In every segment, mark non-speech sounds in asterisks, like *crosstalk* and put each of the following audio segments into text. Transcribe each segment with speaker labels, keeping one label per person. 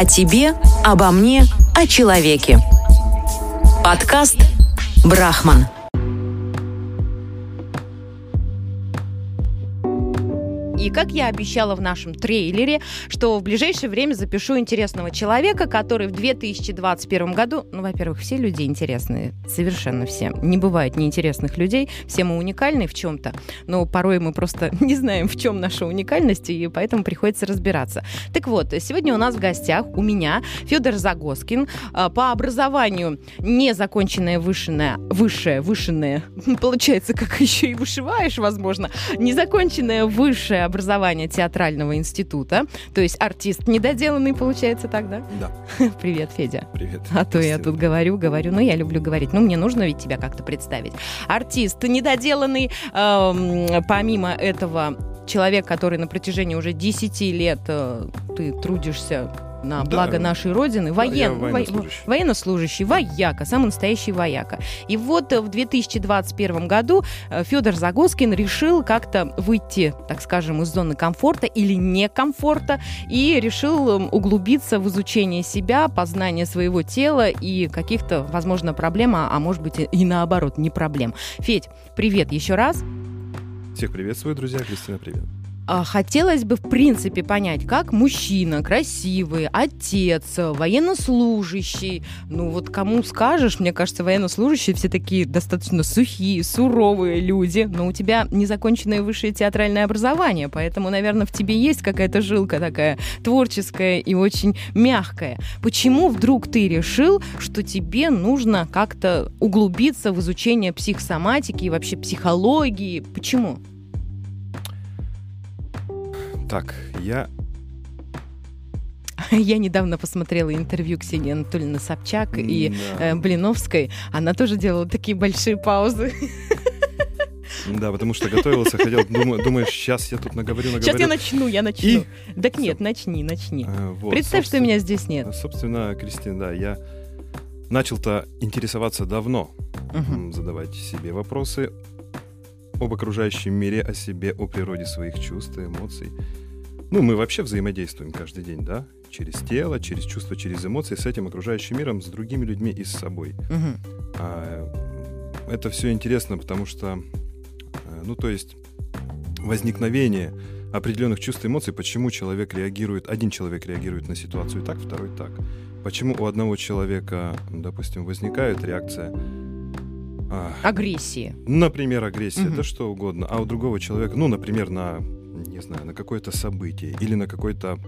Speaker 1: О тебе, обо мне, о человеке. Подкаст «Брахман».
Speaker 2: И как я обещала в нашем трейлере, что в ближайшее время запишу интересного человека, который в 2021 году, ну, во-первых, все люди интересные, совершенно все. Не бывает неинтересных людей, все мы уникальны в чем-то, но порой мы просто *laughs* не знаем, в чем наша уникальность, и поэтому приходится разбираться. Так вот, сегодня у нас в гостях, у меня, Федор Загоскин, а, по образованию незаконченное вышенное, высшее, вышенное, *laughs* получается, как еще и вышиваешь, возможно, незаконченное высшее образования театрального института. То есть артист недоделанный, получается тогда?
Speaker 3: Да. *laughs*
Speaker 2: Привет, Федя.
Speaker 3: Привет.
Speaker 2: А то я тут говорю, говорю, ну я люблю говорить, ну мне нужно ведь тебя как-то представить. Артист недоделанный, эм, помимо этого человек, который на протяжении уже 10 лет э, ты трудишься на
Speaker 3: Да.
Speaker 2: благо нашей Родины, воен,
Speaker 3: я
Speaker 2: во-
Speaker 3: военнослужащий.
Speaker 2: военнослужащий, вояка, самый настоящий вояка. И вот э, в 2021 году Федор Загоскин решил как-то выйти, так скажем, из зоны комфорта или некомфорта и решил м, углубиться в изучение себя, познание своего тела и каких-то, возможно, проблем, а а может быть и наоборот, не проблем. Федь, привет еще раз.
Speaker 3: Всех приветствую, друзья. Кристина, привет.
Speaker 2: А, Хотелось бы, в принципе, понять, как мужчина, красивый, отец, военнослужащий, ну вот кому скажешь, мне кажется, военнослужащие все такие достаточно сухие, суровые люди, но у тебя незаконченное высшее театральное образование, поэтому, наверное, в тебе есть какая-то жилка такая творческая и очень мягкая. Почему вдруг ты решил, что тебе нужно как-то углубиться в изучение психосоматики и вообще психологии? Почему?
Speaker 3: Так, я... *laughs*
Speaker 2: Я недавно посмотрела интервью Ксении Анатольевны Собчак и
Speaker 3: Да.
Speaker 2: э, Блиновской. Она тоже делала такие большие паузы.
Speaker 3: Да, потому что готовился, хотел, думаю, думаешь, сейчас я тут наговорю, наговорю.
Speaker 2: Сейчас я начну, я начну.
Speaker 3: И-
Speaker 2: Так нет, начни, начни.
Speaker 3: А, вот,
Speaker 2: Представь, что меня здесь нет.
Speaker 3: Собственно, Кристина, да, я начал-то интересоваться давно, м, задавать себе вопросы об окружающем мире, о себе, о природе своих чувств и эмоций. Ну, мы вообще взаимодействуем каждый день, да? Через тело, через чувства, через эмоции, с этим окружающим миром, с другими людьми и с собой.
Speaker 2: Мгм.
Speaker 3: А, это все интересно, потому что, э, ну, то есть, возникновение определенных чувств и эмоций, почему человек реагирует, один человек реагирует на ситуацию так, второй так. Почему у одного человека, допустим, возникает реакция, а,
Speaker 2: Агрессии.
Speaker 3: например, агрессия,
Speaker 2: Мгм.
Speaker 3: да что угодно, а у другого человека, ну, например, на, не знаю, на какое-то событие или на какой-то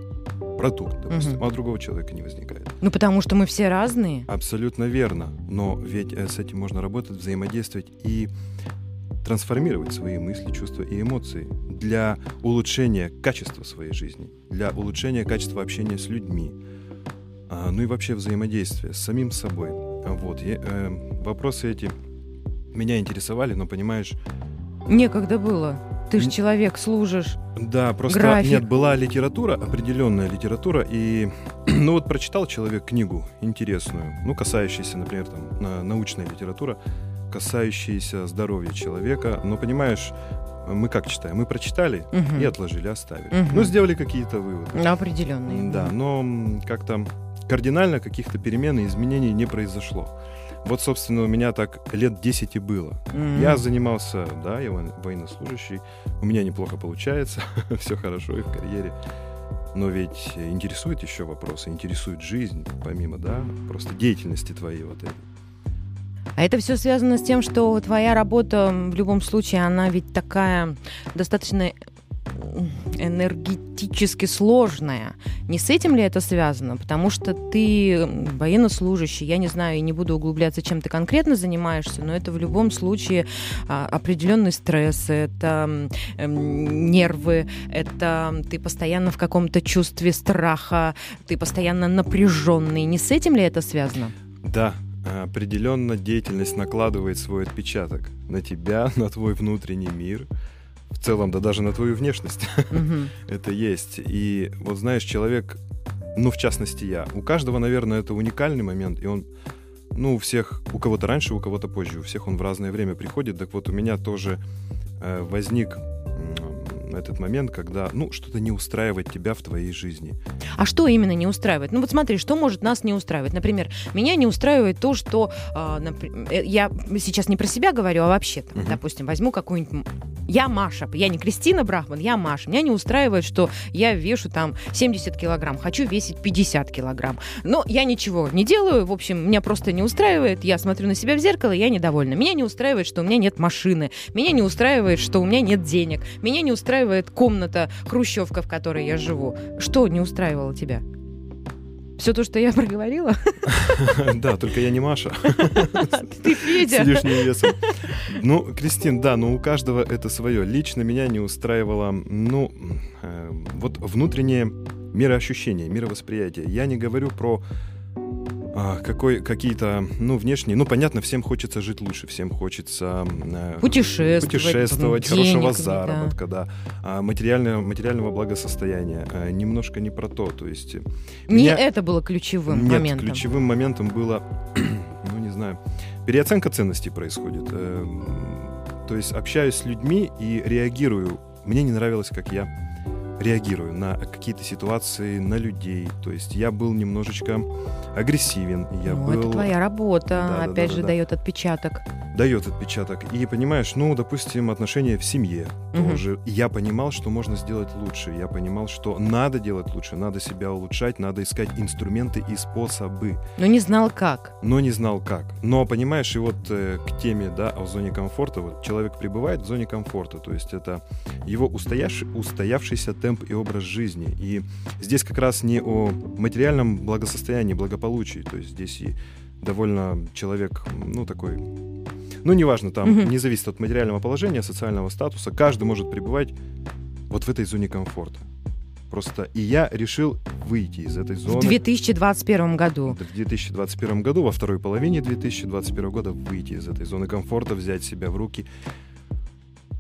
Speaker 3: продукт, допустим,
Speaker 2: Мгм.
Speaker 3: а другого человека не возникает.
Speaker 2: Ну, потому что мы все разные.
Speaker 3: Абсолютно верно. Но ведь э, с этим можно работать, взаимодействовать и трансформировать свои мысли, чувства и эмоции для улучшения качества своей жизни, для улучшения качества общения с людьми, а, ну и вообще взаимодействия с самим собой. Вот. я, э, вопросы эти меня интересовали, но понимаешь,
Speaker 2: Некогда было. Ты же человек, служишь.
Speaker 3: Да, просто
Speaker 2: График.
Speaker 3: нет, была литература, определенная литература, и *clears throat* ну вот прочитал человек книгу интересную, ну касающуюся, например, там на- научная литература, касающаяся здоровья человека, но понимаешь, мы как читаем? Мы прочитали
Speaker 2: Мгм.
Speaker 3: и отложили, оставили.
Speaker 2: Мгм.
Speaker 3: Ну, сделали какие-то выводы.
Speaker 2: Определенные.
Speaker 3: Да, но как-то кардинально каких-то перемен и изменений не произошло. Вот, собственно, у меня так лет 10 и было.
Speaker 2: М.
Speaker 3: Я занимался, да, я воен- военнослужащий, у меня неплохо получается, *laughs* все хорошо и в карьере. Но ведь интересует еще вопросы, интересует жизнь, помимо, да, просто деятельности твоей вот этой.
Speaker 2: А это все связано с тем, что твоя работа в любом случае, она ведь такая достаточно энергетически сложная. Не с этим ли это связано? Потому что ты военнослужащий, я не знаю, и не буду углубляться, чем ты конкретно занимаешься, но это в любом случае а, определенный стресс, это эм, нервы, это ты постоянно в каком-то чувстве страха, ты постоянно напряженный. Не с этим ли это связано?
Speaker 3: Да, определенно деятельность накладывает свой отпечаток на тебя, *laughs* на твой внутренний мир, в целом, да даже на твою внешность. *laughs* Это есть. И вот знаешь, человек, ну, в частности, я, у каждого, наверное, это уникальный момент, и он, ну, у всех, у кого-то раньше, у кого-то позже, у всех он в разное время приходит. Так вот, у меня тоже э, возник, этот момент, когда, ну, что-то не устраивает тебя в твоей жизни.
Speaker 2: А что именно не устраивает? Ну вот смотри, что может нас не устраивать? Например, меня не устраивает то, что э, напр- э, я сейчас не про себя говорю, а вообще, там,
Speaker 3: Мгм.
Speaker 2: допустим, возьму какую-нибудь... Я Маша, я не Кристина Брахман, я Маша. Меня не устраивает, что я вешу там 70 килограмм, хочу весить 50 килограмм. Но я ничего не делаю, в общем, меня просто не устраивает. Я смотрю на себя в зеркало, я недовольна. Меня не устраивает, что у меня нет машины. Меня не устраивает, что у меня нет денег. Меня не устраивает комната, хрущевка, в которой я живу. Что не устраивало тебя? Все то, что я *laughs* проговорила? *laughs*
Speaker 3: Да, только я не Маша. *laughs*
Speaker 2: Ты, Федя.
Speaker 3: С лишним весом. Ну, Кристин, да, но у каждого это свое. Лично меня не устраивало, ну, э, вот внутреннее мироощущение, мировосприятие. Я не говорю про а, какой, какие-то, ну, внешние. Ну, понятно, всем хочется жить лучше, всем хочется э,
Speaker 2: Путешествовать,
Speaker 3: путешествовать,
Speaker 2: денег,
Speaker 3: хорошего
Speaker 2: да.
Speaker 3: заработка, да, а, материального, материального благосостояния. А, немножко не про то. То есть
Speaker 2: Не
Speaker 3: меня-
Speaker 2: это было ключевым
Speaker 3: нет,
Speaker 2: моментом.
Speaker 3: ключевым моментом было, *clears throat* ну не знаю, переоценка ценностей происходит. Эм, То есть общаюсь с людьми и реагирую. Мне не нравилось, как я реагирую на какие-то ситуации, на людей. То есть я был немножечко агрессивен. Я
Speaker 2: Ну,
Speaker 3: был...
Speaker 2: это твоя работа,
Speaker 3: Да, да,
Speaker 2: опять
Speaker 3: да,
Speaker 2: же,
Speaker 3: да, да.
Speaker 2: дает отпечаток.
Speaker 3: дает отпечаток. И понимаешь, ну, допустим, отношения в семье
Speaker 2: Мгм.
Speaker 3: тоже. Я понимал, что можно сделать лучше. Я понимал, что надо делать лучше, надо себя улучшать, надо искать инструменты и способы.
Speaker 2: Но не знал как.
Speaker 3: но не знал как. Но понимаешь, и вот э, к теме, да, о зоне комфорта, вот человек пребывает в зоне комфорта, то есть это его устоявший, устоявшийся темп и образ жизни. И здесь как раз не о материальном благосостоянии, благополучии, то есть здесь и довольно человек, ну, такой, ну, неважно, там,
Speaker 2: Мгм.
Speaker 3: не зависит от материального положения, социального статуса, каждый может пребывать вот в этой зоне комфорта. Просто и я решил выйти из этой
Speaker 2: В
Speaker 3: зоны.
Speaker 2: 2021 году.
Speaker 3: В 2021 году, во второй половине 2021 года, выйти из этой зоны комфорта, взять себя в руки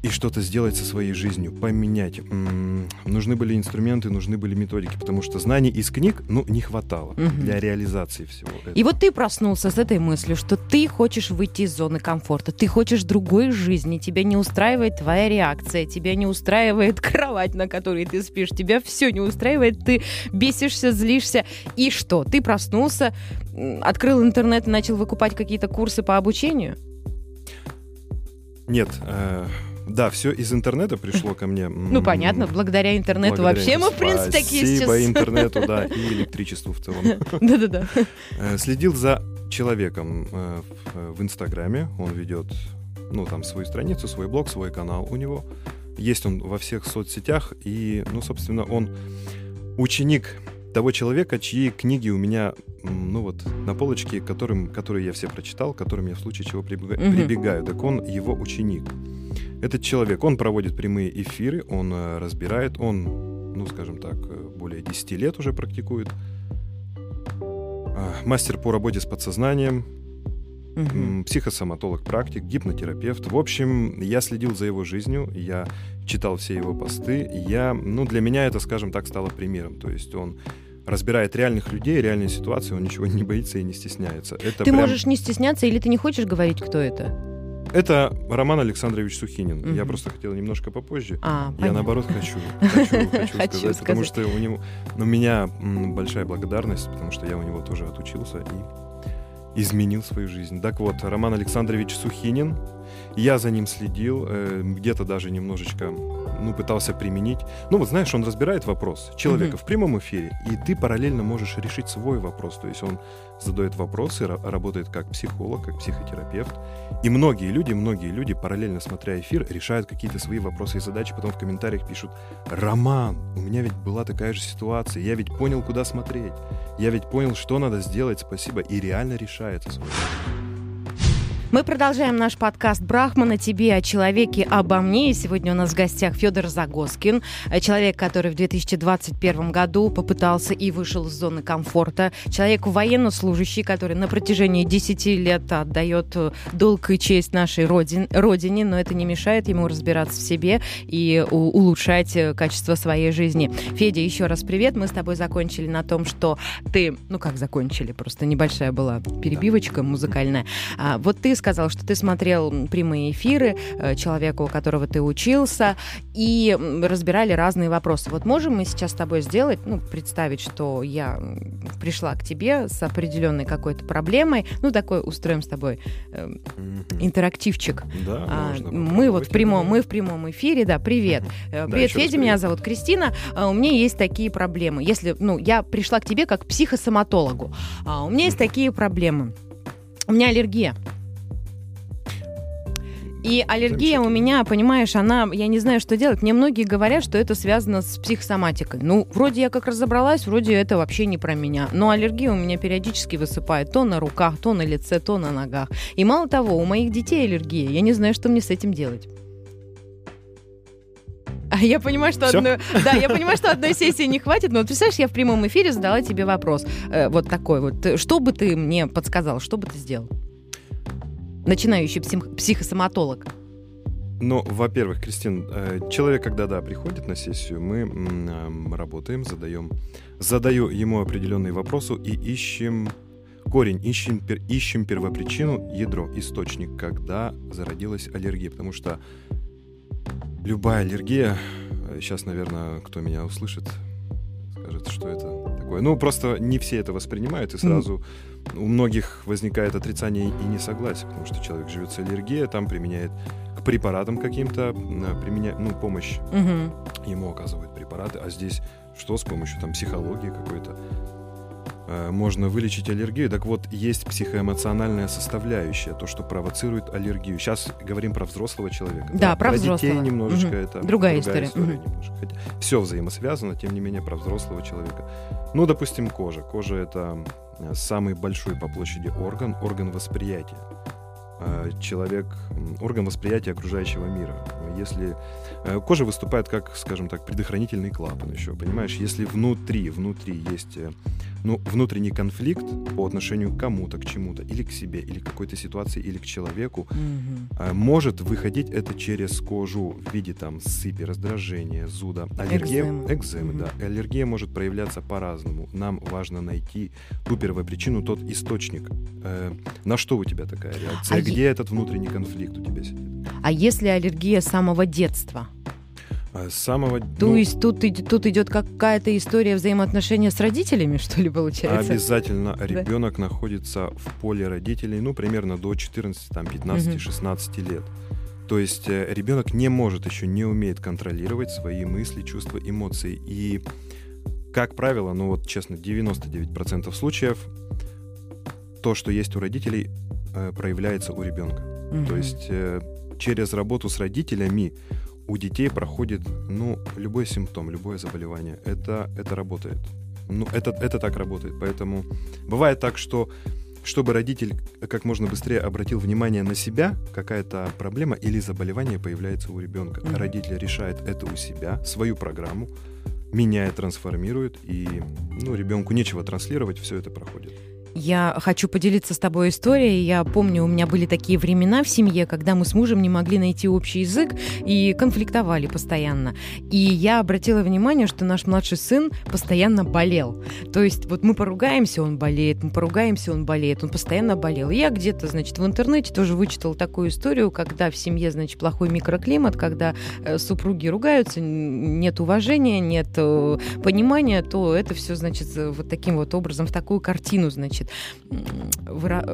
Speaker 3: и что-то сделать со своей жизнью, поменять. М, Нужны были инструменты, нужны были методики, потому что знаний из книг, ну, не хватало
Speaker 2: Мгм.
Speaker 3: для реализации всего этого.
Speaker 2: И вот ты проснулся с этой мыслью, что ты хочешь выйти из зоны комфорта, ты хочешь другой жизни, тебя не устраивает твоя реакция, тебя не устраивает *laughs* кровать, на которой ты спишь, тебя все не устраивает, ты бесишься, злишься. И что? Ты проснулся, открыл интернет и начал выкупать какие-то курсы по обучению?
Speaker 3: Нет, э, да, все из интернета пришло ко мне.
Speaker 2: Ну, понятно, благодаря интернету
Speaker 3: благодаря
Speaker 2: вообще мы, в принципе, такие
Speaker 3: Спасибо
Speaker 2: сейчас.
Speaker 3: интернету, да, и *laughs* электричеству в целом.
Speaker 2: Да-да-да.
Speaker 3: Э, Следил за человеком э, в, Инстаграме. Он ведет, ну, там, свою страницу, свой блог, свой канал у него. Есть он во всех соцсетях. И, ну, собственно, он ученик того человека, чьи книги у меня, ну, вот, на полочке, которым, которые я все прочитал, которым я в случае чего прибега-
Speaker 2: Мгм.
Speaker 3: прибегаю. Так он его ученик. Этот человек, он проводит прямые эфиры, он э, разбирает, он, ну, скажем так, э, более 10 лет уже практикует. А, Мастер по работе с подсознанием, м, психосоматолог, практик, гипнотерапевт. В общем, я следил за его жизнью, я читал все его посты. Я, ну, для меня это, скажем так, стало примером. То есть он разбирает реальных людей, реальные ситуации, он ничего не боится и не стесняется. Это
Speaker 2: Ты
Speaker 3: прям-
Speaker 2: можешь не стесняться или ты не хочешь говорить, кто это?
Speaker 3: Это Роман Александрович Сухинин.
Speaker 2: Мгм.
Speaker 3: Я просто хотел немножко попозже.
Speaker 2: А,
Speaker 3: Я
Speaker 2: понятно.
Speaker 3: наоборот хочу, *laughs* хочу, хочу сказать, потому что у него, у меня большая благодарность, потому что я у него тоже отучился и изменил свою жизнь. Так вот, Роман Александрович Сухинин, я за ним следил, э, где-то даже немножечко, ну, пытался применить. Ну, вот знаешь, он разбирает вопрос человека
Speaker 2: Мгм.
Speaker 3: в прямом эфире, и ты параллельно можешь решить свой вопрос. То есть он задает вопросы, ра- работает как психолог, как психотерапевт. И многие люди, многие люди, параллельно смотря эфир, решают какие-то свои вопросы и задачи, потом в комментариях пишут «Роман, у меня ведь была такая же ситуация, я ведь понял, куда смотреть, я ведь понял, что надо сделать, спасибо», и реально решается свой
Speaker 2: Мы продолжаем наш подкаст «Брахман» о тебе, о человеке, обо мне. И сегодня у нас в гостях Федор Загоскин, э, человек, который в 2021 году попытался и вышел из зоны комфорта. Человек военнослужащий, который на протяжении 10 лет отдает э, долг и честь нашей родин- родине, но это не мешает ему разбираться в себе и улучшать э, качество своей жизни. Федя, еще раз привет. Мы с тобой закончили на том, что ты, ну как закончили, просто небольшая была перебивочка музыкальная. А, вот ты сказал, что ты смотрел прямые эфиры э, человека, у которого ты учился, и разбирали разные вопросы. Вот можем мы сейчас с тобой сделать, ну, представить, что я пришла к тебе с определенной какой-то проблемой, ну, такой устроим с тобой э, интерактивчик.
Speaker 3: Да, а, можно
Speaker 2: мы вот в прямом, мы в прямом эфире, да, привет. Э, привет, да, Федя, меня зовут Кристина. А, у меня есть такие проблемы. Если, ну, я пришла к тебе как психосоматологу, а у меня есть такие проблемы. У меня аллергия. И аллергия у меня, понимаешь, она, я не знаю, что делать. Мне многие говорят, что это связано с психосоматикой. Ну, вроде я как разобралась, вроде это вообще не про меня. Но аллергия у меня периодически высыпает то на руках, то на лице, то на ногах. И мало того, у моих детей аллергия. Я не знаю, что мне с этим делать. А я понимаю, что одной, да, я понимаю, что одной сессии не хватит, но вот представляешь, я в прямом эфире задала тебе вопрос, э, вот такой вот, что бы ты мне подсказал, что бы ты сделал? Начинающий псих, психосоматолог.
Speaker 3: Ну, во-первых, Кристин, э, человек, когда да, приходит на сессию, мы работаем, задаем, задаю ему определенные вопросы и ищем корень, ищем, ищем первопричину, ядро, источник, когда зародилась аллергия, потому что любая аллергия, сейчас, наверное, кто меня услышит, скажет, что это такое. Ну, просто не все это воспринимают, и сразу mm. У многих возникает отрицание и несогласие, потому что человек живет с аллергией, там применяет к препаратам каким-то, применяет, ну, помощь mm-hmm. ему оказывают препараты, а здесь что с помощью там психологии какой-то Э, можно вылечить аллергию. Так вот, есть психоэмоциональная составляющая, то, что провоцирует аллергию. Сейчас говорим про взрослого человека.
Speaker 2: Да, да про, про взрослого.
Speaker 3: детей немножечко угу. это
Speaker 2: другая, другая история. история
Speaker 3: угу. немножко. Хотя все взаимосвязано, тем не менее, про взрослого человека. Ну, допустим, кожа. Кожа это э, самый большой по площади орган, орган восприятия. Э, человек, орган восприятия окружающего мира. Если кожа выступает как, скажем так, предохранительный клапан еще, понимаешь, если внутри, внутри есть ну, внутренний конфликт по отношению к кому-то, к чему-то, или к себе, или к какой-то ситуации, или к человеку, mm-hmm. может выходить это через кожу в виде там сыпи, раздражения, зуда. Аллергия, экземы, экземы mm-hmm. да. Аллергия может проявляться по-разному. Нам важно найти ту первопричину, тот источник. Э, на что у тебя такая реакция? А Где е... этот внутренний конфликт у тебя сидит?
Speaker 2: А если аллергия с самого детства?
Speaker 3: А с самого...
Speaker 2: То ну, есть тут, тут идет какая-то история взаимоотношения с родителями, что ли, получается?
Speaker 3: Обязательно ребенок да. находится в поле родителей, ну, примерно до 14, там, 15, угу. 16 лет. То есть э, ребенок не может еще, не умеет контролировать свои мысли, чувства, эмоции. И, как правило, ну вот честно, 99% случаев то, что есть у родителей, э, проявляется у ребенка. Угу. То есть э, через работу с родителями у детей проходит, ну, любой симптом, любое заболевание. Это, это работает. Ну, это, это так работает. Поэтому бывает так, что чтобы родитель как можно быстрее обратил внимание на себя, какая-то проблема или заболевание появляется у ребенка. Mm-hmm. Родитель решает это у себя, свою программу, меняет, трансформирует, и ну, ребенку нечего транслировать, все это проходит.
Speaker 2: Я хочу поделиться с тобой историей. Я помню, у меня были такие времена в семье, когда мы с мужем не могли найти общий язык и конфликтовали постоянно. И я обратила внимание, что наш младший сын постоянно болел. То есть вот мы поругаемся, он болеет, мы поругаемся, он болеет, он постоянно болел. Я где-то, значит, в интернете тоже вычитала такую историю, когда в семье, значит, плохой микроклимат, когда э, супруги ругаются, нет уважения, нет э, понимания, то это все, значит, вот таким вот образом, в такую картину, значит, значит, выра...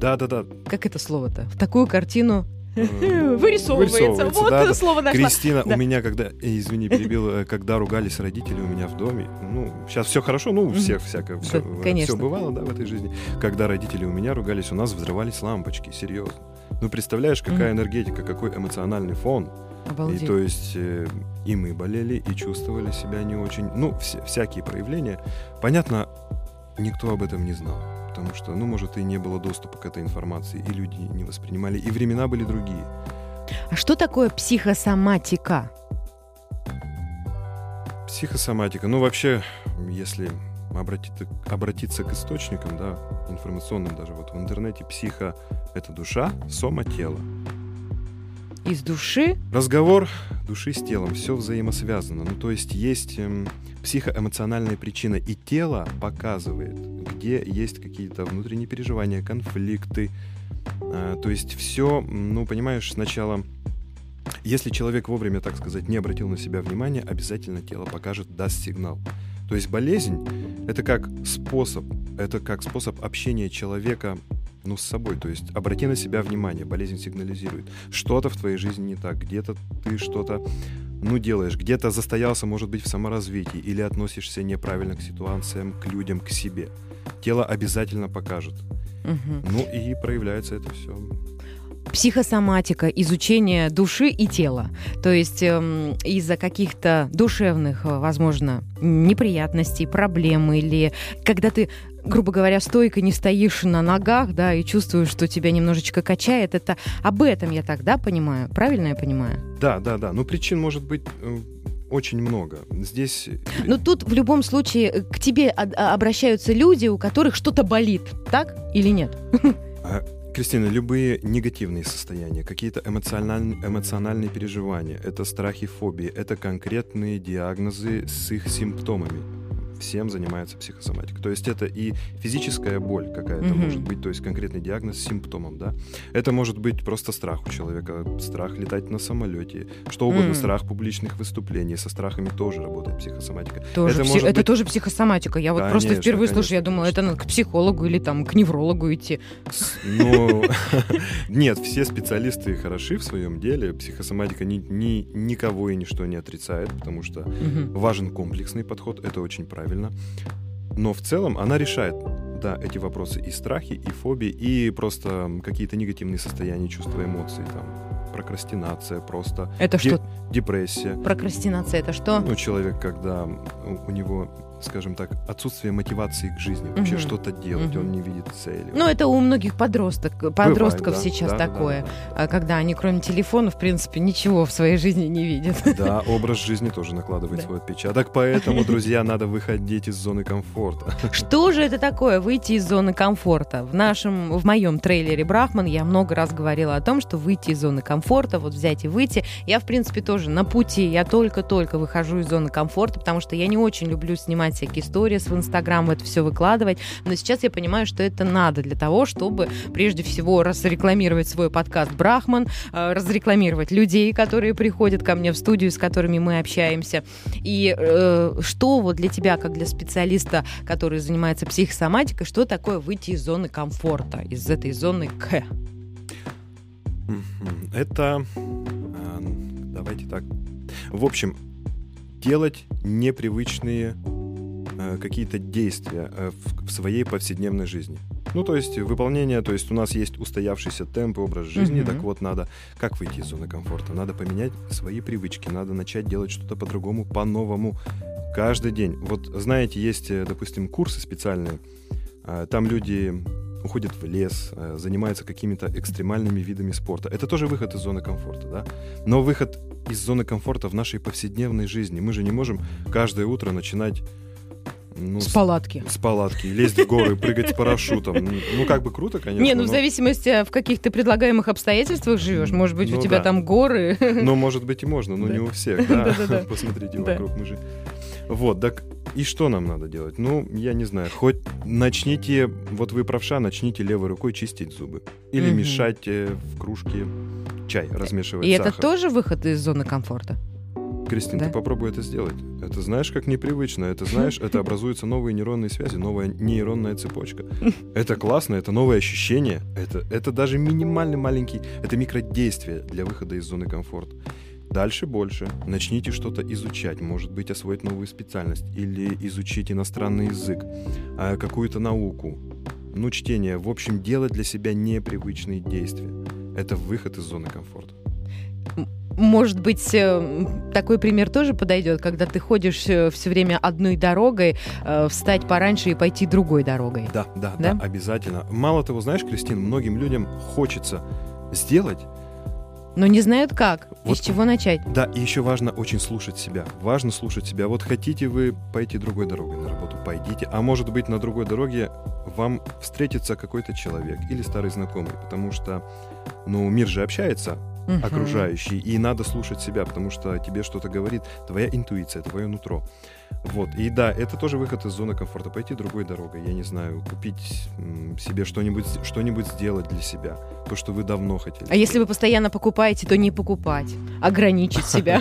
Speaker 3: Да, да, да.
Speaker 2: Как это слово-то? В такую картину Вырисовывается. Вырисовывается. Вот да, да. слово нашла.
Speaker 3: Кристина, да. у меня, когда, извини, перебил, э, когда ругались родители у меня в доме, ну, сейчас все хорошо, ну, у всех всякое, все, да, все бывало, да, в этой жизни. Когда родители у меня ругались, у нас взрывались лампочки, серьезно. Ну, представляешь, какая энергетика, какой эмоциональный фон.
Speaker 2: Обалдеть.
Speaker 3: И то есть э, и мы болели, и чувствовали себя не очень, ну, вся, всякие проявления. Понятно, никто об этом не знал. Потому что, ну, может, и не было доступа к этой информации, и люди не воспринимали, и времена были другие.
Speaker 2: А что такое психосоматика?
Speaker 3: Психосоматика. Ну, вообще, если обратиться, обратиться к источникам, да, информационным даже, вот в интернете психо — это душа, сома — тело.
Speaker 2: Из души?
Speaker 3: Разговор души с телом, все взаимосвязано. Ну, то есть есть эм, психоэмоциональная причина, и тело показывает, где есть какие-то внутренние переживания, конфликты. Э, то есть все, ну, понимаешь, сначала если человек вовремя, так сказать, не обратил на себя внимания, обязательно тело покажет, даст сигнал. То есть болезнь — это как способ, это как способ общения человека ну, с собой. То есть обрати на себя внимание, болезнь сигнализирует. Что-то в твоей жизни не так, где-то ты что-то ну, делаешь, где-то застоялся, может быть, в саморазвитии или относишься неправильно к ситуациям, к людям, к себе. Тело обязательно покажет. Угу. Ну и проявляется это все
Speaker 2: психосоматика, изучение души и тела. То есть эм, из-за каких-то душевных, э, возможно, неприятностей, проблем или когда ты грубо говоря, стойко не стоишь на ногах, да, и чувствуешь, что тебя немножечко качает, это об этом я так, да, понимаю? Правильно я понимаю?
Speaker 3: Да, да, да. Ну, причин может быть э, очень много. Здесь... Э,
Speaker 2: Но тут в любом случае к тебе обращаются люди, у которых что-то болит, так или нет?
Speaker 3: А Кристина, любые негативные состояния, какие-то эмоциональные, эмоциональные переживания, это страхи, фобии, это конкретные диагнозы с их симптомами всем занимается психосоматика. То есть это и физическая боль какая-то mm-hmm. может быть, то есть конкретный диагноз с симптомом, да. Это может быть просто страх у человека, страх летать на самолете, что угодно, mm. страх публичных выступлений. Со страхами тоже работает психосоматика.
Speaker 2: Тоже это, пси- это быть... тоже психосоматика. Я вот конечно, просто впервые конечно, слышу, я думала, это надо к психологу или там к неврологу идти.
Speaker 3: Ну, *laughs* нет, все специалисты хороши в своем деле. Психосоматика ни, ни, никого и ничто не отрицает, потому что важен комплексный подход, это очень правильно правильно. Но в целом она решает, да, эти вопросы и страхи, и фобии, и просто какие-то негативные состояния, чувства, эмоций, там, прокрастинация просто.
Speaker 2: Это де- что?
Speaker 3: Депрессия.
Speaker 2: Прокрастинация это что?
Speaker 3: Ну, человек, когда у него скажем так, отсутствие мотивации к жизни, вообще угу. что-то делать, угу. он не видит цели.
Speaker 2: Ну, это у многих подросток, подростков Бывает, да, сейчас да, такое, да, да. когда они кроме телефона, в принципе, ничего в своей жизни не видят.
Speaker 3: Да, образ жизни тоже накладывает да. свой отпечаток, поэтому, друзья, надо выходить из зоны комфорта.
Speaker 2: Что же это такое, выйти из зоны комфорта? В нашем, в моем трейлере «Брахман» я много раз говорила о том, что выйти из зоны комфорта, вот взять и выйти, я, в принципе, тоже на пути, я только-только выхожу из зоны комфорта, потому что я не очень люблю снимать снимать всякие истории в Инстаграм, это все выкладывать. Но сейчас я понимаю, что это надо для того, чтобы прежде всего разрекламировать свой подкаст «Брахман», э, разрекламировать людей, которые приходят ко мне в студию, с которыми мы общаемся. И э, что вот для тебя, как для специалиста, который занимается психосоматикой, что такое выйти из зоны комфорта, из этой зоны К?
Speaker 3: Это, э, давайте так, в общем, делать непривычные какие-то действия э, в, в своей повседневной жизни. Ну, то есть выполнение, то есть у нас есть устоявшийся темп и образ жизни, mm-hmm. так вот надо, как выйти из зоны комфорта? Надо поменять свои привычки, надо начать делать что-то по-другому, по-новому каждый день. Вот знаете, есть, э, допустим, курсы специальные, там люди уходят в лес, занимаются какими-то экстремальными видами спорта. Это тоже выход из зоны комфорта, да? Но выход из зоны комфорта в нашей повседневной жизни. Мы же не можем каждое утро начинать
Speaker 2: ну, с палатки.
Speaker 3: С, с палатки. Лезть в горы, прыгать с парашютом. Ну, как бы круто, конечно.
Speaker 2: Не, ну, но... в зависимости, э, в каких ты предлагаемых обстоятельствах живешь. Может быть, ну, у тебя да. там горы. *laughs*
Speaker 3: Ну, может быть, и можно, но да. не у всех, *laughs* да. *laughs* Посмотрите вокруг, мы же... Вот, так и что нам надо делать? Ну, я не знаю. Хоть начните, вот вы правша, начните левой рукой чистить зубы. Или мешать в кружке чай, размешивать
Speaker 2: И
Speaker 3: сахар.
Speaker 2: это тоже выход из зоны комфорта?
Speaker 3: Кристин, да? ты попробуй это сделать. Это знаешь, как непривычно. Это знаешь, это образуются новые нейронные связи, новая нейронная цепочка. *laughs* Это классно, это новое ощущение. Это, это даже минимальный маленький, это микродействие для выхода из зоны комфорта. Дальше больше. Начните что-то изучать, может быть, освоить новую специальность или изучить иностранный язык, а, какую-то науку. Ну, чтение. В общем, делать для себя непривычные действия. Это выход из зоны комфорта.
Speaker 2: Может быть, э, такой пример тоже подойдет, когда ты ходишь э, все время одной дорогой, э, встать пораньше и пойти другой дорогой.
Speaker 3: Да, да, да, да, обязательно. Мало того, знаешь, Кристин, многим людям хочется сделать,
Speaker 2: но не знают как, вот, с чего начать.
Speaker 3: Да, и еще важно очень слушать себя. Важно слушать себя. Вот хотите вы пойти другой дорогой на работу, пойдите. А может быть, на другой дороге вам встретится какой-то человек или старый знакомый, потому что, ну, мир же общается
Speaker 2: Мгм.
Speaker 3: окружающие, и надо слушать себя, потому что тебе что-то говорит твоя интуиция, твое нутро. Вот, и да, это тоже выход из зоны комфорта, пойти другой дорогой, я не знаю, купить м, себе что-нибудь, что-нибудь сделать для себя, то, что вы давно хотели.
Speaker 2: А если вы постоянно покупаете, то не покупать, ограничить *laughs* себя.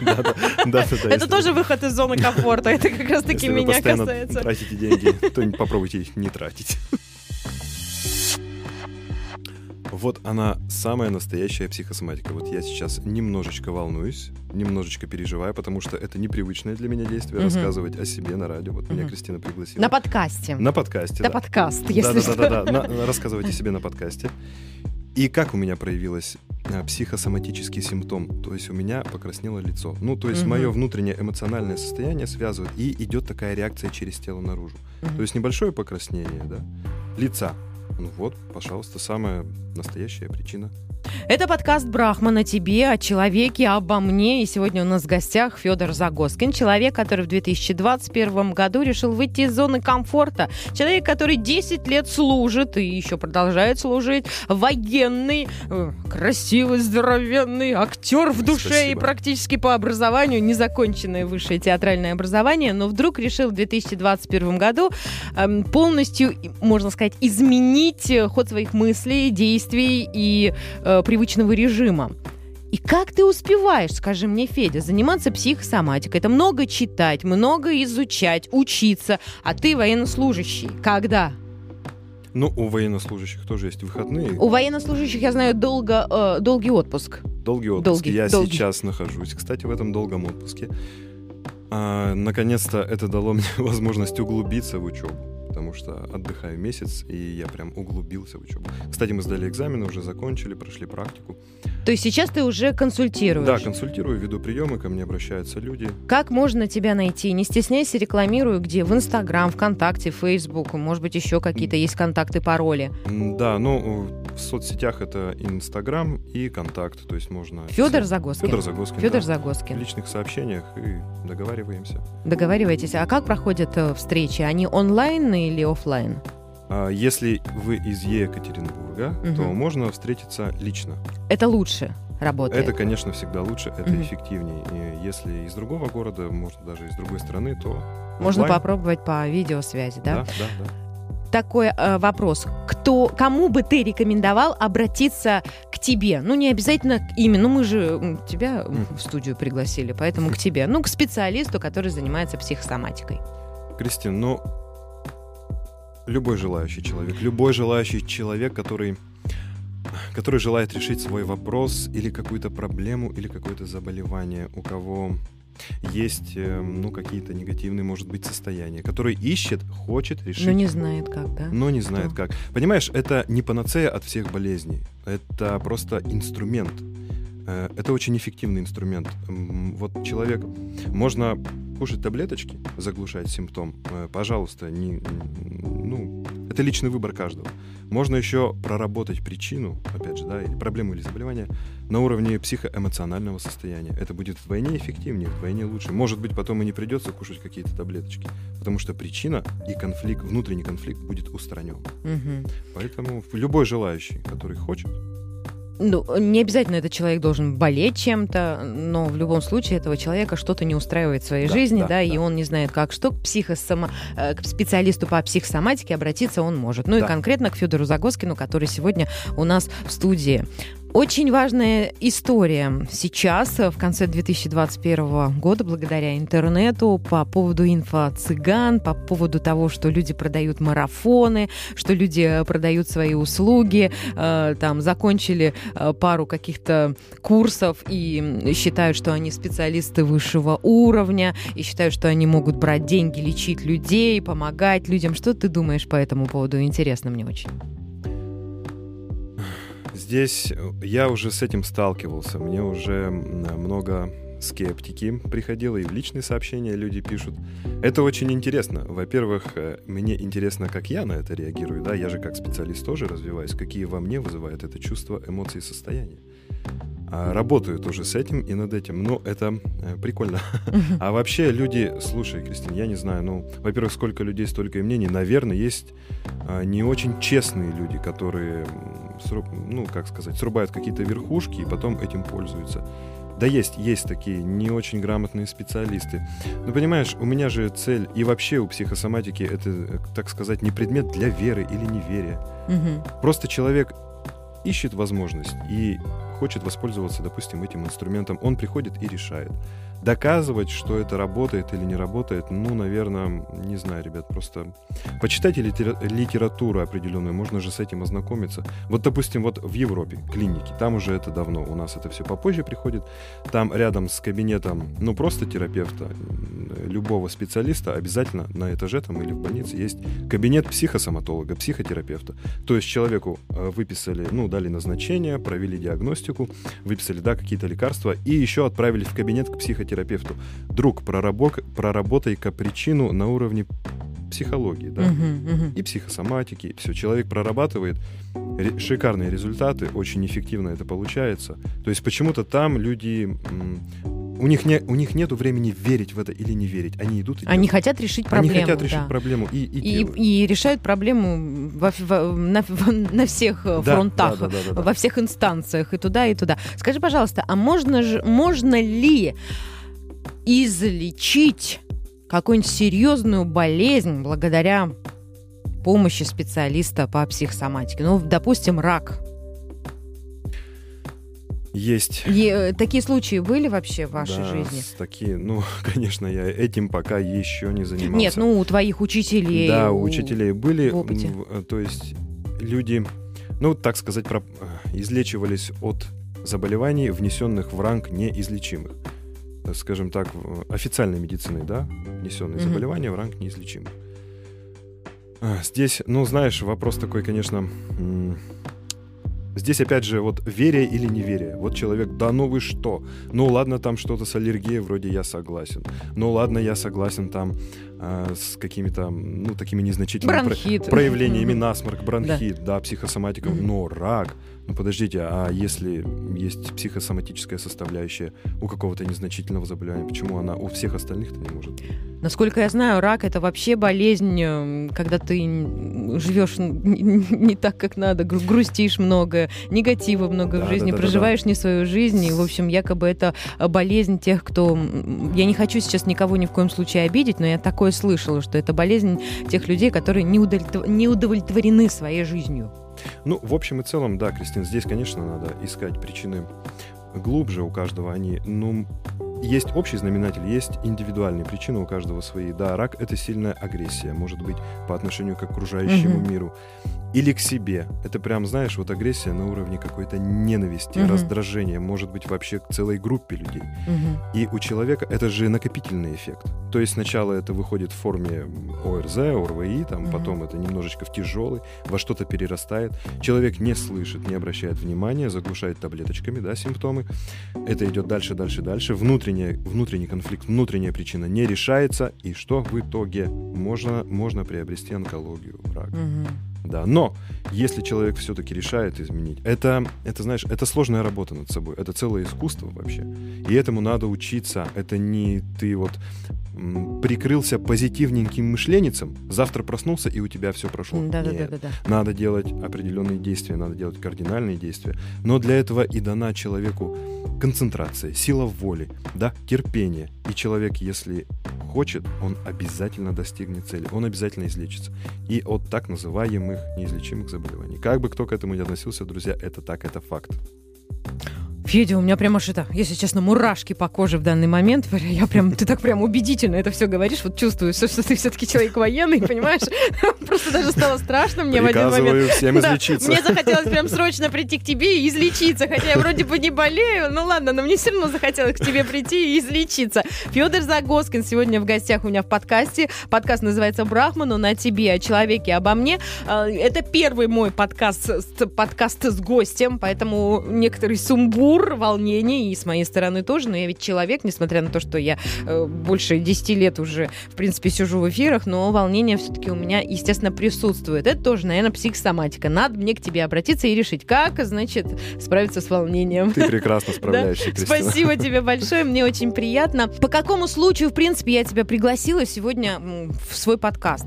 Speaker 2: Это тоже выход из зоны комфорта. Это как раз таки
Speaker 3: Если вы
Speaker 2: меня касается.
Speaker 3: тратите деньги, то попробуйте их не тратить. Вот она, самая настоящая психосоматика. Вот я сейчас немножечко волнуюсь, немножечко переживаю, потому что это непривычное для меня действие
Speaker 2: Мгм.
Speaker 3: рассказывать о себе на радио. Вот меня
Speaker 2: Мгм.
Speaker 3: Кристина пригласила.
Speaker 2: На подкасте.
Speaker 3: На подкасте,
Speaker 2: Это
Speaker 3: да.
Speaker 2: подкаст, если что.
Speaker 3: Да-да-да, на- рассказывать о себе на подкасте. И как у меня проявилось а, психосоматический симптом? То есть у меня покраснело лицо. Ну, то есть
Speaker 2: Мгм.
Speaker 3: мое внутреннее эмоциональное состояние связывает, и идет такая реакция через тело наружу.
Speaker 2: Мгм.
Speaker 3: То есть небольшое покраснение, да, лица. Ну вот, пожалуйста, самая настоящая причина.
Speaker 2: Это подкаст Брахмана тебе, о человеке, обо мне. И сегодня у нас в гостях Федор Загоскин, человек, который в 2021 году решил выйти из зоны комфорта. Человек, который 10 лет служит и еще продолжает служить. Военный, э, красивый, здоровенный, актер в душе и
Speaker 3: Спасибо.
Speaker 2: практически по образованию, незаконченное высшее театральное образование, но вдруг решил в 2021 году эм, полностью, и, можно сказать, изменить э, ход своих мыслей, действий и э, привычного режима. И как ты успеваешь, скажи мне, Федя, заниматься психосоматикой? Это много читать, много изучать, учиться, а ты военнослужащий. Когда?
Speaker 3: Ну, у военнослужащих тоже есть выходные.
Speaker 2: У военнослужащих, я знаю, долго, э, долгий отпуск.
Speaker 3: Долгий отпуск.
Speaker 2: Долгий,
Speaker 3: я
Speaker 2: долгий.
Speaker 3: сейчас нахожусь, кстати, в этом долгом отпуске. А, наконец-то это дало мне *laughs* возможность углубиться в учебу, потому что отдыхаю месяц, и я прям углубился в учебу. Кстати, мы сдали экзамены, уже закончили, прошли практику.
Speaker 2: То есть сейчас ты уже консультируешь.
Speaker 3: Да, консультирую, веду приемы, ко мне обращаются люди.
Speaker 2: Как можно тебя найти? Не стесняйся, рекламирую где? В Инстаграм, ВКонтакте, Фейсбук, может быть, еще какие-то есть контакты, пароли.
Speaker 3: Да, ну, в соцсетях это Инстаграм и Контакт, то есть можно...
Speaker 2: Федор Загоскин.
Speaker 3: Федор Загоскин,
Speaker 2: Федор
Speaker 3: да. В
Speaker 2: Загоскин.
Speaker 3: личных сообщениях и договариваемся.
Speaker 2: Договариваетесь. А как проходят э, встречи? Они онлайн или оффлайн?
Speaker 3: А Если вы из Екатеринбурга,
Speaker 2: Мгм.
Speaker 3: то можно встретиться лично.
Speaker 2: Это лучше работает.
Speaker 3: Это, конечно, всегда лучше, это
Speaker 2: Мгм.
Speaker 3: эффективнее. И если из другого города, может, даже из другой страны, то
Speaker 2: Можно
Speaker 3: оффлайн.
Speaker 2: попробовать по видеосвязи, да?
Speaker 3: Да, да, да.
Speaker 2: Такой э, вопрос. Кто, кому бы ты рекомендовал обратиться к тебе? Ну, не обязательно ко мне. Ну, мы же тебя в студию пригласили, поэтому к тебе. Ну, к специалисту, который занимается психосоматикой.
Speaker 3: Кристин, ну, любой желающий человек, любой желающий человек, который, который желает решить свой вопрос или какую-то проблему, или какое-то заболевание, у кого есть, э, ну, какие-то негативные, может быть, состояния, который ищет, хочет решить
Speaker 2: Но не знает как, да?
Speaker 3: но не знает
Speaker 2: Кто?
Speaker 3: как. Понимаешь, это не панацея от всех болезней. Это просто инструмент. Э, Это очень эффективный инструмент. Вот человек, можно кушать таблеточки, заглушать симптом. Э, Пожалуйста, не, ну, это личный выбор каждого. Можно еще проработать причину, опять же, да, или проблему или заболевание на уровне психоэмоционального состояния. Это будет вдвойне эффективнее, вдвойне лучше. Может быть, потом и не придется кушать какие-то таблеточки, потому что причина и конфликт, внутренний конфликт будет устранен.
Speaker 2: Мгм.
Speaker 3: Поэтому любой желающий, который хочет,
Speaker 2: Ну, не обязательно этот человек должен болеть чем-то, но в любом случае этого человека что-то не устраивает в своей
Speaker 3: Да,
Speaker 2: жизни, да,
Speaker 3: да,
Speaker 2: и
Speaker 3: да.
Speaker 2: он не знает как, что к, психосома... э, к специалисту по психосоматике обратиться он может. Ну и
Speaker 3: Да.
Speaker 2: конкретно к Федору Загоскину, который сегодня у нас в студии. Очень важная история сейчас, э, в конце 2021 года, благодаря интернету, по поводу инфо-цыган, по поводу того, что люди продают марафоны, что люди э, продают свои услуги, э, там, закончили пару каких-то курсов и считают, что они специалисты высшего уровня, и считают, что они могут брать деньги, лечить людей, помогать людям. Что ты думаешь по этому поводу? Интересно мне очень.
Speaker 3: Здесь э, я уже с этим сталкивался. Мне уже много скептики приходило, и в личные сообщения люди пишут. Это очень интересно. Во-первых, э, мне интересно, как я на это реагирую. Да, я же как специалист тоже развиваюсь. Какие во мне вызывает это чувство, эмоции, состояние. а, работают уже с этим и над этим. Ну, это э, прикольно. А вообще люди, слушай, Кристина, я не знаю, ну, во-первых, сколько людей, столько и мнений. Наверное, есть а, не очень честные люди, которые, ну, как сказать, срубают какие-то верхушки и потом этим пользуются. Да есть, есть такие не очень грамотные специалисты. Но понимаешь, у меня же цель, и вообще у психосоматики это, э, так сказать, не предмет для веры или неверия. Угу. Просто человек ищет возможность и хочет воспользоваться, допустим, этим инструментом, он приходит и решает. Доказывать, что это работает или не работает, ну, наверное, не знаю, ребят, просто почитайте литера- литературу определенную, можно же с этим ознакомиться. Вот, допустим, вот в Европе клиники, там уже это давно, у нас это все попозже приходит, там рядом с кабинетом, ну, просто терапевта, любого специалиста обязательно на этаже там или в больнице есть кабинет психосоматолога, психотерапевта. То есть человеку э, выписали, ну, дали назначение, провели диагностику, выписали, да, какие-то лекарства и еще отправили в кабинет к психотерапевту психотерапевту. Друг, проработ, проработай-ка причину на уровне психологии, да, uh-huh, uh-huh. и психосоматики, и все. Человек прорабатывает ре- шикарные результаты, очень эффективно это получается. То есть почему-то там люди у них, не, у них нет времени верить в это или не верить. Они идут и
Speaker 2: Они делают. хотят решить проблему.
Speaker 3: Они хотят решить
Speaker 2: да.
Speaker 3: проблему и,
Speaker 2: и, и, и решают проблему во, во, на, на всех э, да, фронтах, да, да, да, да, во всех инстанциях, и туда, и туда. Скажи, пожалуйста, а можно, же, можно ли излечить какую-нибудь серьезную болезнь благодаря помощи специалиста по психосоматике? Ну, допустим, рак
Speaker 3: есть.
Speaker 2: И, э, такие случаи были вообще в вашей
Speaker 3: да,
Speaker 2: жизни?
Speaker 3: Такие, ну, *laughs* конечно, я этим пока еще не занимался.
Speaker 2: Нет, ну, у твоих учителей.
Speaker 3: Да, у учителей были. В опыте. Э, то есть люди, ну, так сказать, про, э, излечивались от заболеваний, внесенных в ранг неизлечимых. Скажем так, официальной медициной, да, внесенные mm-hmm. заболевания в ранг неизлечимых. Здесь, ну, знаешь, вопрос такой, конечно, Здесь опять же вот верие или неверие. Вот человек, да ну вы что? Ну ладно, там что-то с аллергией, вроде я согласен. Ну ладно, я согласен там э, с какими-то, ну, такими незначительными
Speaker 2: Бронхит.
Speaker 3: про- проявлениями насморк, бронхит, да, да психосоматиков, но рак, ну подождите, а если есть психосоматическая составляющая у какого-то незначительного заболевания, почему она у всех остальных-то не может быть?
Speaker 2: Насколько я знаю, рак это вообще болезнь, когда ты живешь не так, как надо, грустишь много, негатива много да, в жизни, да, да, проживаешь да, да. не свою жизнь. И, в общем, якобы это э, болезнь тех, кто... Я не хочу сейчас никого ни в коем случае обидеть, но я такое слышала, что это болезнь тех людей, которые не, удовлетв... не удовлетворены своей жизнью.
Speaker 3: Ну, в общем и целом, да, Кристина, здесь, конечно, надо искать причины глубже у каждого. Они, ну, есть общий знаменатель, есть индивидуальные причины у каждого свои. Да, рак — это сильная агрессия, может быть, по отношению к окружающему mm-hmm. миру или к себе. Это прям, знаешь, вот агрессия на уровне какой-то ненависти, угу. раздражения, может быть, вообще к целой группе людей. Угу. И у человека это же накопительный эффект. То есть сначала это выходит в форме ОРЗ, ОРВИ, там, угу. потом это немножечко в тяжелый, во что-то перерастает. Человек не слышит, не обращает внимания, заглушает таблеточками, да, симптомы. Это идет дальше, дальше, дальше. Внутренний, внутренний конфликт, внутренняя причина не решается. И что в итоге? Можно, можно приобрести онкологию, рак. Угу. Да, но если человек все-таки решает изменить, это, это, знаешь, это сложная работа над собой, это целое искусство вообще. И этому надо учиться. Это не ты вот прикрылся позитивненьким мышленницем, завтра проснулся, и у тебя все прошло.
Speaker 2: Да, да, да, да,
Speaker 3: да. Надо делать определенные действия, надо делать кардинальные действия. Но для этого и дана человеку концентрация, сила воли, да, терпение. И человек, если хочет, он обязательно достигнет цели, он обязательно излечится. И от так называемых неизлечимых заболеваний. Как бы кто к этому ни относился, друзья, это так, это факт.
Speaker 2: Федя, у меня прям аж это, если честно, мурашки по коже в данный момент. *laughs* Я прям, ты так прям убедительно это все говоришь. Вот чувствую, что, что ты все-таки человек военный, *laughs* понимаешь? *laughs* Просто даже стало страшно мне в один момент.
Speaker 3: всем излечиться.
Speaker 2: Мне захотелось прям срочно прийти к тебе и излечиться. Хотя я вроде бы не болею. Ну ладно, но мне все равно захотелось к тебе прийти и излечиться. Федор Загоскин сегодня в гостях у меня в подкасте. Подкаст называется «Брахман», он о тебе, о человеке, обо мне. А, это первый мой подкаст, подкаст с гостем, поэтому некоторый сумбур сумбур, волнение, и с моей стороны тоже, но я ведь человек, несмотря на то, что я э, больше 10 лет уже, в принципе, сижу в эфирах, но волнение все-таки у меня, естественно, присутствует. Это тоже, наверное, психосоматика. Надо мне к тебе обратиться и решить, как, значит, справиться с волнением.
Speaker 3: Ты прекрасно *laughs* справляешься, да?
Speaker 2: Спасибо тебе *laughs* большое, мне очень приятно. По какому случаю, в принципе, я тебя пригласила сегодня в свой подкаст?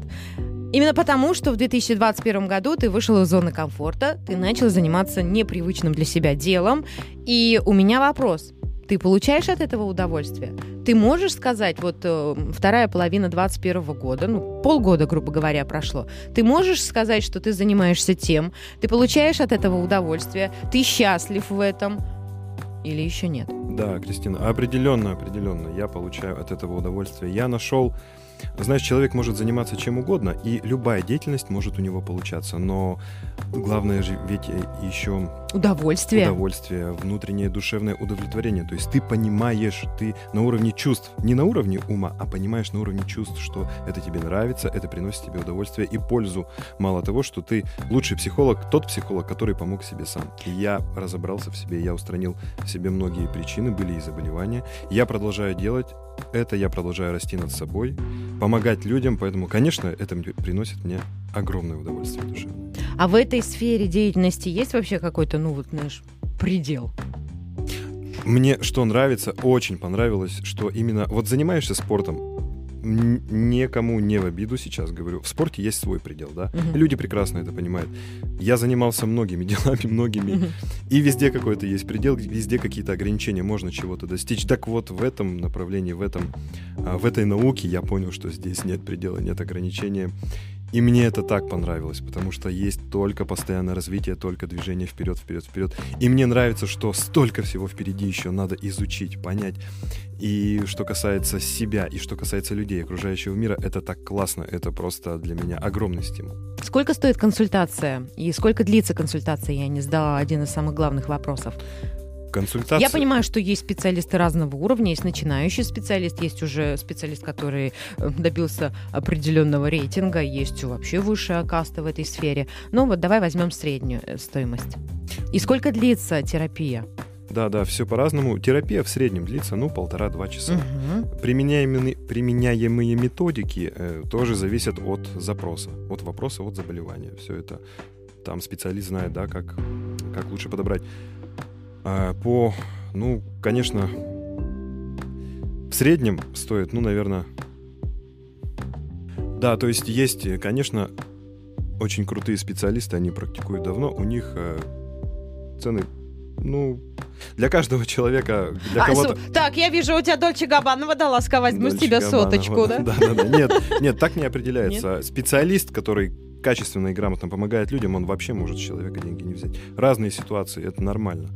Speaker 2: Именно потому, что в 2021 году ты вышел из зоны комфорта, ты начал заниматься непривычным для себя делом. И у меня вопрос. Ты получаешь от этого удовольствие? Ты можешь сказать, вот э, вторая половина 2021 года, ну, полгода, грубо говоря, прошло, ты можешь сказать, что ты занимаешься тем, ты получаешь от этого удовольствие, ты счастлив в этом, или еще нет?
Speaker 3: Да, Кристина, определенно, определенно, я получаю от этого удовольствие. Я нашел знаешь, человек может заниматься чем угодно, и любая деятельность может у него получаться, но главное же ведь еще
Speaker 2: удовольствие,
Speaker 3: удовольствие, внутреннее душевное удовлетворение. То есть ты понимаешь, ты на уровне чувств, не на уровне ума, а понимаешь на уровне чувств, что это тебе нравится, это приносит тебе удовольствие и пользу. Мало того, что ты лучший психолог, тот психолог, который помог себе сам. И я разобрался в себе, я устранил в себе многие причины, были и заболевания. Я продолжаю делать это, я продолжаю расти над собой, помогать людям, поэтому, конечно, это приносит мне огромное удовольствие в душе.
Speaker 2: А в этой сфере деятельности есть вообще какой-то, ну вот, знаешь, предел?
Speaker 3: Мне что нравится, очень понравилось, что именно вот занимаешься спортом, никому не в обиду сейчас говорю. В спорте есть свой предел, да. Угу. Люди прекрасно это понимают. Я занимался многими *laughs* делами, многими, угу. и везде какой-то есть предел, везде какие-то ограничения, можно чего-то достичь. Так вот в этом направлении, в этом, а, в этой науке я понял, что здесь нет предела, нет ограничения. И мне это так понравилось, потому что есть только постоянное развитие, только движение вперед, вперед, вперед. И мне нравится, что столько всего впереди еще надо изучить, понять. И что касается себя, и что касается людей, окружающего мира, это так классно, это просто для меня огромный стимул.
Speaker 2: Сколько стоит консультация? И сколько длится консультация? Я не задала один из самых главных вопросов
Speaker 3: консультация.
Speaker 2: Я понимаю, что есть специалисты разного уровня, есть начинающий специалист, есть уже специалист, который э, добился определенного рейтинга, есть вообще высшая каста в этой сфере. Но вот давай возьмем среднюю э, стоимость. И сколько длится терапия?
Speaker 3: Да, да, все по-разному. Терапия в среднем длится, ну, полтора-два часа. Угу. Применяемые, применяемые методики э, тоже зависят от запроса, от вопроса, от заболевания. Все это там специалист знает, да, как, как лучше подобрать. А, по, ну, конечно, в среднем стоит, ну, наверное... Да, то есть есть, конечно, очень крутые специалисты, они практикуют давно, у них э, цены, ну, для каждого человека, для а, кого-то...
Speaker 2: Так, я вижу, у тебя Дольче Габанова дала возьму с тебя соточку, да?
Speaker 3: Да, да, да. Нет, нет, так не определяется. Нет? Специалист, который качественно и грамотно помогает людям, он вообще может с человека деньги не взять. Разные ситуации, это нормально.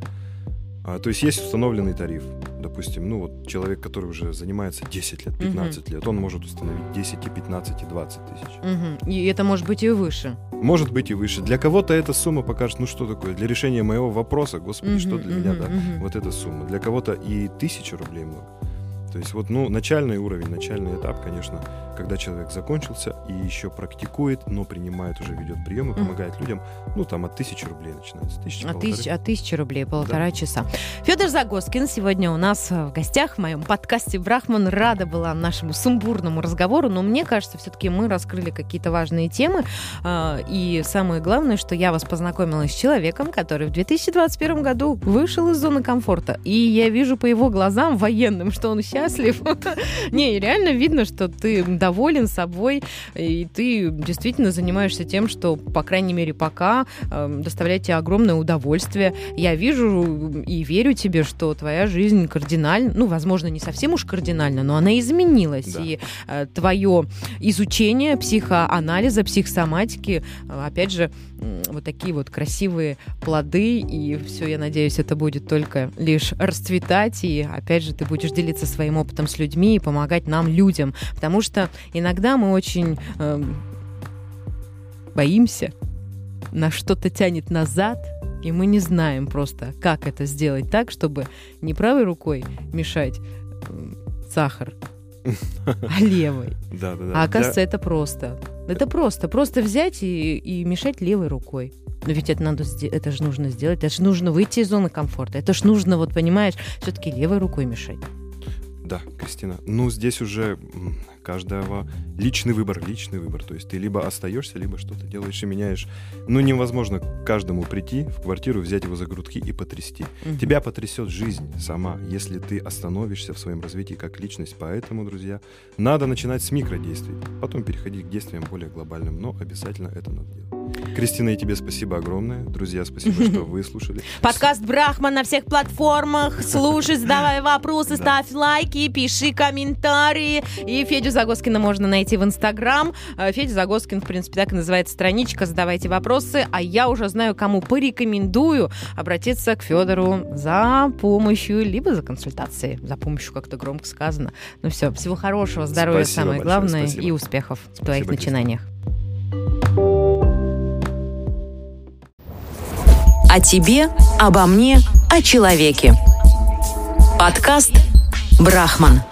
Speaker 3: А, то есть есть установленный тариф. Допустим, ну вот человек, который уже занимается 10 лет, 15 угу. лет, он может установить 10, и 15, и 20 тысяч.
Speaker 2: Угу. И это может быть и выше.
Speaker 3: Может быть и выше. Для кого-то эта сумма покажет, ну что такое, для решения моего вопроса, господи, угу, что для угу, меня, да, угу. вот эта сумма. Для кого-то и тысяча рублей много. То есть вот, ну, начальный уровень, начальный этап, конечно, когда человек закончился и еще практикует, но принимает, уже ведет приемы, помогает людям, ну, там от тысячи рублей начинается. Тысячи,
Speaker 2: от, тысяч, от тысячи рублей, полтора да. часа. Федор Загоскин сегодня у нас в гостях в моем подкасте «Брахман». Рада была нашему сумбурному разговору, но мне кажется, все-таки мы раскрыли какие-то важные темы. А, и самое главное, что я вас познакомила с человеком, который в 2021 году вышел из зоны комфорта. И я вижу по его глазам военным, что он счастлив. *laughs* Не, реально видно, что ты доволен собой, и ты действительно занимаешься тем, что, по крайней мере, пока э, доставляет тебе огромное удовольствие. Я вижу и верю тебе, что твоя жизнь кардинально, ну, возможно, не совсем уж кардинально, но она изменилась. Да. И э, твое изучение психоанализа, психосоматики, э, опять же, вот такие вот красивые плоды, и все, я надеюсь, это будет только лишь расцветать, и опять же, ты будешь делиться своим опытом с людьми и помогать нам, людям, потому что иногда мы очень э, боимся, на что-то тянет назад, и мы не знаем просто, как это сделать так, чтобы не правой рукой мешать э, сахар, *laughs* а левой.
Speaker 3: Да, да, да.
Speaker 2: А оказывается, это просто. Это просто. Просто взять и, и мешать левой рукой. Но ведь это надо, это же нужно сделать, это же нужно выйти из зоны комфорта, это же нужно, вот понимаешь, все-таки левой рукой мешать.
Speaker 3: Да, Кристина. Ну, здесь уже каждого личный выбор, личный выбор. То есть ты либо остаешься, либо что-то делаешь и меняешь. Ну, невозможно каждому прийти в квартиру, взять его за грудки и потрясти. Угу. Тебя потрясет жизнь сама, если ты остановишься в своем развитии как личность. Поэтому, друзья, надо начинать с микродействий, потом переходить к действиям более глобальным, но обязательно это надо делать. Кристина, и тебе спасибо огромное. Друзья, спасибо, что вы слушали.
Speaker 2: Подкаст Брахман на всех платформах. Слушай, задавай вопросы, ставь лайки, пиши комментарии. И Федю Загоскина можно найти в Инстаграм. Э, Федя Загоскин, в принципе, так и называется страничка. Задавайте вопросы. А я уже знаю, кому порекомендую обратиться к Федору за помощью, либо за консультацией. За помощью как-то громко сказано. Ну все, всего хорошего, здоровья спасибо самое большое, главное спасибо. и успехов в твоих спасибо, начинаниях.
Speaker 1: О тебе, обо мне, о человеке. Подкаст «Брахман».